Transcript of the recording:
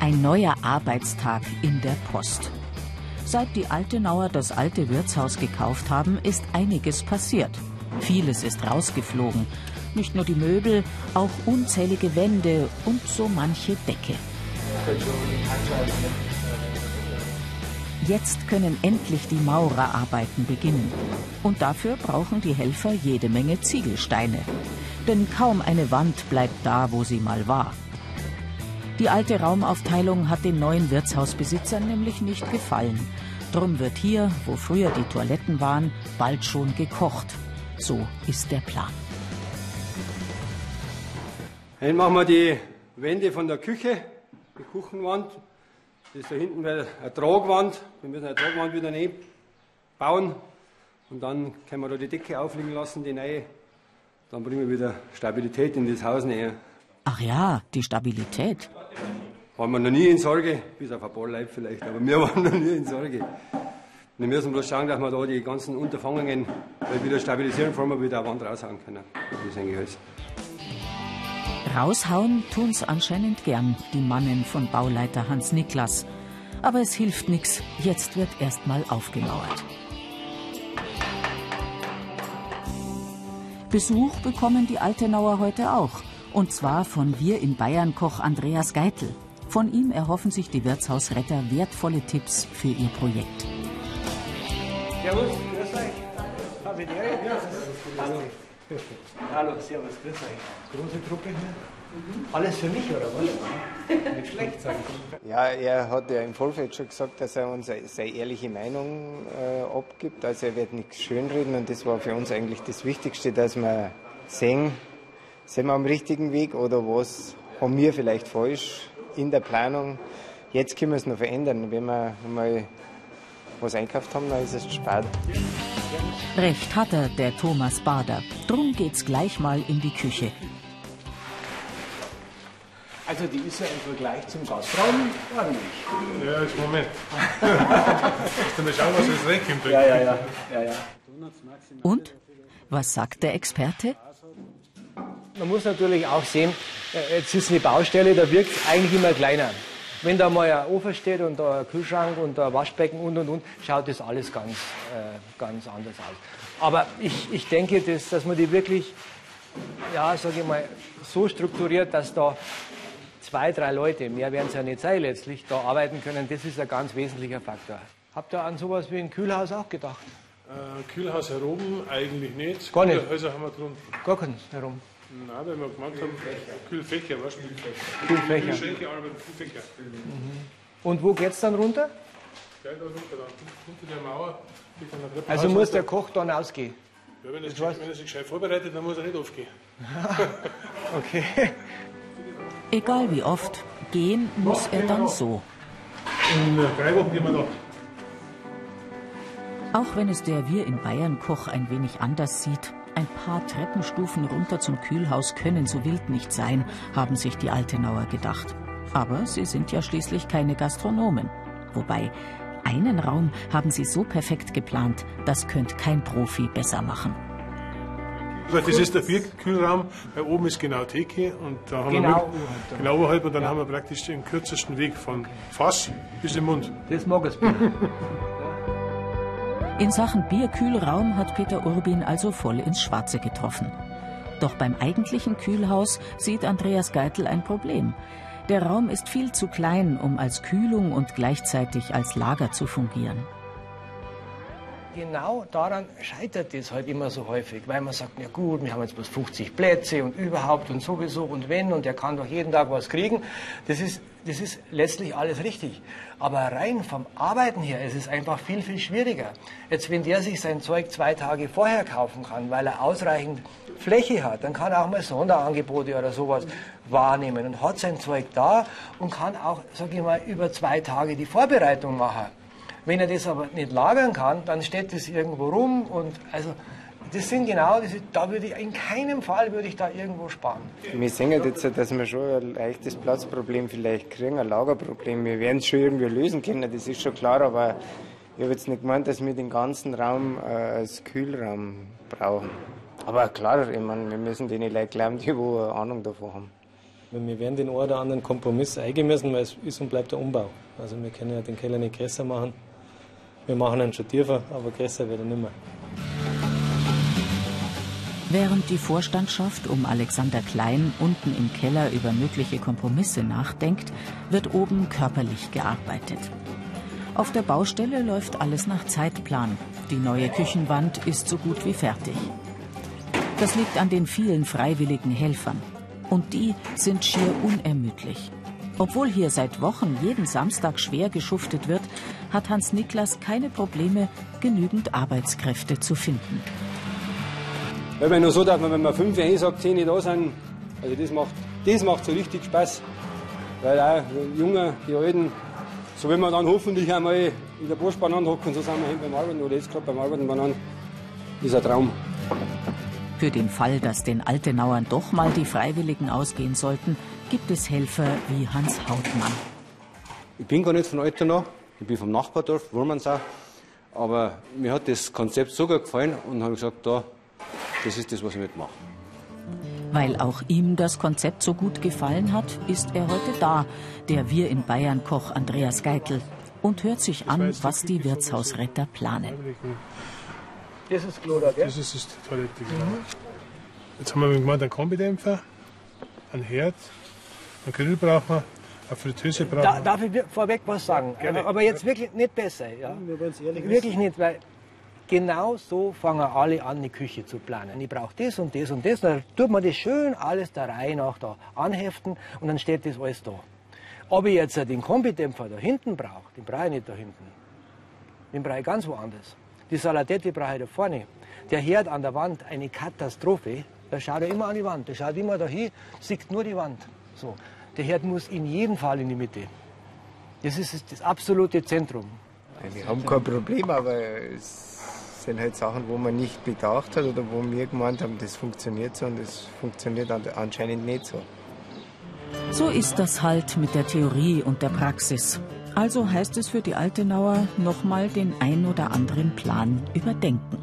Ein neuer Arbeitstag in der Post. Seit die Altenauer das alte Wirtshaus gekauft haben, ist einiges passiert. Vieles ist rausgeflogen. Nicht nur die Möbel, auch unzählige Wände und so manche Decke. Jetzt können endlich die Maurerarbeiten beginnen. Und dafür brauchen die Helfer jede Menge Ziegelsteine. Denn kaum eine Wand bleibt da, wo sie mal war. Die alte Raumaufteilung hat den neuen Wirtshausbesitzern nämlich nicht gefallen. Drum wird hier, wo früher die Toiletten waren, bald schon gekocht. So ist der Plan. Dann machen wir die Wände von der Küche, die Kuchenwand. Das da hinten eine Tragwand. Wir müssen eine Tragwand wieder nehmen, bauen. Und dann können wir da die Decke aufliegen lassen, die neue. Dann bringen wir wieder Stabilität in das Haus näher. Ach ja, die Stabilität. Waren wir noch nie in Sorge, bis auf ein paar Leute vielleicht, aber wir waren noch nie in Sorge. Wir müssen bloß schauen, dass wir da die ganzen Unterfangen wieder stabilisieren, bevor wir wieder eine Wand raushauen können. Das ist eigentlich alles. Raushauen tun's anscheinend gern, die Mannen von Bauleiter Hans Niklas. Aber es hilft nichts, jetzt wird erstmal aufgemauert. Besuch bekommen die Altenauer heute auch. Und zwar von Wir in Bayern Koch Andreas Geitel. Von ihm erhoffen sich die Wirtshausretter wertvolle Tipps für ihr Projekt. Servus, grüß euch. Habitäre? Ja, Hallo. Hallo, servus, grüß euch. Große Truppe hier. Alles für mich, oder was? Nicht schlecht, sagen Ja, er hat ja im Vorfeld schon gesagt, dass er uns seine ehrliche Meinung äh, abgibt. Also er wird nichts schönreden und das war für uns eigentlich das Wichtigste, dass wir sehen, sind wir am richtigen Weg oder was haben wir vielleicht falsch in der Planung. Jetzt können wir es noch verändern. Wenn wir mal was einkauft haben, dann ist es spät. Recht hat er, der Thomas Bader. Drum geht's gleich mal in die Küche. Also die ist ja im Vergleich zum Gastraum ordentlich. Ja, jetzt Moment. Musst mal schauen, was das. Ja, ja, ja. ja, ja. Und? Was sagt der Experte? Man muss natürlich auch sehen, äh, jetzt ist eine Baustelle, da wirkt es eigentlich immer kleiner. Wenn da mal ein Ofen steht und da ein Kühlschrank und ein Waschbecken und und und, schaut das alles ganz, äh, ganz anders aus. Aber ich, ich denke, dass, dass man die wirklich, ja, sage ich mal, so strukturiert, dass da zwei, drei Leute, mehr werden es ja nicht sein letztlich, da arbeiten können, das ist ein ganz wesentlicher Faktor. Habt ihr an sowas wie ein Kühlhaus auch gedacht? Äh, Kühlhaus herum eigentlich nicht. Gar nicht? Kühlhäuser haben wir drunter. Gar keins herum. Nein, weil wir gemeint haben, Kühlfächer, du? Kühlfächer. Kühlschränke, aber Kühlfächer. Und wo geht's dann runter? Ja, da runter, dann. Unter der Mauer. geht Also muss der Koch dann ausgehen. Ja, wenn er sich, wenn gescheit vorbereitet, dann muss er nicht aufgehen. Okay. Egal wie oft, gehen muss er dann so. In drei Wochen gehen wir noch. Auch wenn es der Wir in Bayern Koch ein wenig anders sieht, ein paar Treppenstufen runter zum Kühlhaus können so wild nicht sein, haben sich die Altenauer gedacht. Aber sie sind ja schließlich keine Gastronomen. Wobei, einen Raum haben sie so perfekt geplant, das könnte kein Profi besser machen. Das ist der Bierkühlraum, weil oben ist genau Theke und da haben Genau wir genau oberhalb und dann haben wir praktisch den kürzesten Weg von Fass bis im Mund. Das mag es bitte. In Sachen Bierkühlraum hat Peter Urbin also voll ins Schwarze getroffen. Doch beim eigentlichen Kühlhaus sieht Andreas Geitel ein Problem. Der Raum ist viel zu klein, um als Kühlung und gleichzeitig als Lager zu fungieren. Genau daran scheitert es halt immer so häufig, weil man sagt, ja gut, wir haben jetzt bloß 50 Plätze und überhaupt und sowieso und wenn und der kann doch jeden Tag was kriegen. Das ist, das ist letztlich alles richtig. Aber rein vom Arbeiten her ist es einfach viel, viel schwieriger. Jetzt, wenn der sich sein Zeug zwei Tage vorher kaufen kann, weil er ausreichend Fläche hat, dann kann er auch mal Sonderangebote oder sowas wahrnehmen und hat sein Zeug da und kann auch, sage ich mal, über zwei Tage die Vorbereitung machen. Wenn er das aber nicht lagern kann, dann steht das irgendwo rum und also das sind genau diese, da würde ich in keinem Fall würde ich da irgendwo sparen. Wir sehen halt jetzt, dass wir schon ein leichtes Platzproblem vielleicht kriegen, ein Lagerproblem. Wir werden es schon irgendwie lösen können, das ist schon klar, aber ich habe jetzt nicht gemeint, dass wir den ganzen Raum äh, als Kühlraum brauchen. Aber klar, ich meine, wir müssen denen Leute glauben, die wo eine Ahnung davon haben. Wir werden den einen oder anderen Kompromiss eingehen müssen, weil es ist und bleibt der Umbau. Also wir können ja den Keller nicht größer machen. Wir machen ihn schon tiefer, aber größer wird er nicht mehr. Während die Vorstandschaft um Alexander Klein unten im Keller über mögliche Kompromisse nachdenkt, wird oben körperlich gearbeitet. Auf der Baustelle läuft alles nach Zeitplan. Die neue Küchenwand ist so gut wie fertig. Das liegt an den vielen freiwilligen Helfern. Und die sind schier unermüdlich. Obwohl hier seit Wochen jeden Samstag schwer geschuftet wird, hat Hans Niklas keine Probleme, genügend Arbeitskräfte zu finden. Weil man nur so, man, wenn man fünf einsagt, zehn da sind, also das macht, das macht so richtig Spaß. Weil auch die Jungen, die Alten, so wenn wir dann hoffentlich einmal in der Boschbahn anhocken, so sind wir hin beim Arbeiten oder jetzt gerade beim Arbeiten beieinander, ist ein Traum. Für den Fall, dass den Altenauern doch mal die Freiwilligen ausgehen sollten, gibt es Helfer wie Hans Hautmann. Ich bin gar nicht von Altenau, ich bin vom Nachbardorf, Wurmansau. Aber mir hat das Konzept so gut gefallen und habe gesagt, da, das ist das, was ich mitmache. Weil auch ihm das Konzept so gut gefallen hat, ist er heute da, der Wir in Bayern Koch Andreas Geitel, und hört sich an, was die Wirtshausretter planen. Das ist Kloder, gell? Das ist die Toilette, genau. Jetzt haben wir gemeint, einen Kombidämpfer, einen Herd, einen Grill brauchen wir, eine Fritteuse brauchen Da, wir. darf ich vorweg was sagen? Gerne. Aber jetzt wirklich nicht besser. Ja? Wirklich nicht, weil genau so fangen alle an, die Küche zu planen. Ich brauche das und das und das. Dann tut man das schön alles der Reihe nach da anheften und dann steht das alles da. Ob ich jetzt den Kombidämpfer da hinten brauche, den brauche ich nicht da hinten. Den brauche ich ganz woanders. Die Salatette brauche ich da vorne. Der Herd an der Wand, eine Katastrophe. Da schaut er immer an die Wand. Der schaut immer dahin, sieht nur die Wand. So. Der Herd muss in jedem Fall in die Mitte. Das ist das absolute Zentrum. Wir haben kein Problem, aber es sind halt Sachen, wo man nicht bedacht hat oder wo wir gemeint haben, das funktioniert so und das funktioniert an- anscheinend nicht so. So ist das halt mit der Theorie und der Praxis. Also heißt es für die Altenauer nochmal den ein oder anderen Plan überdenken.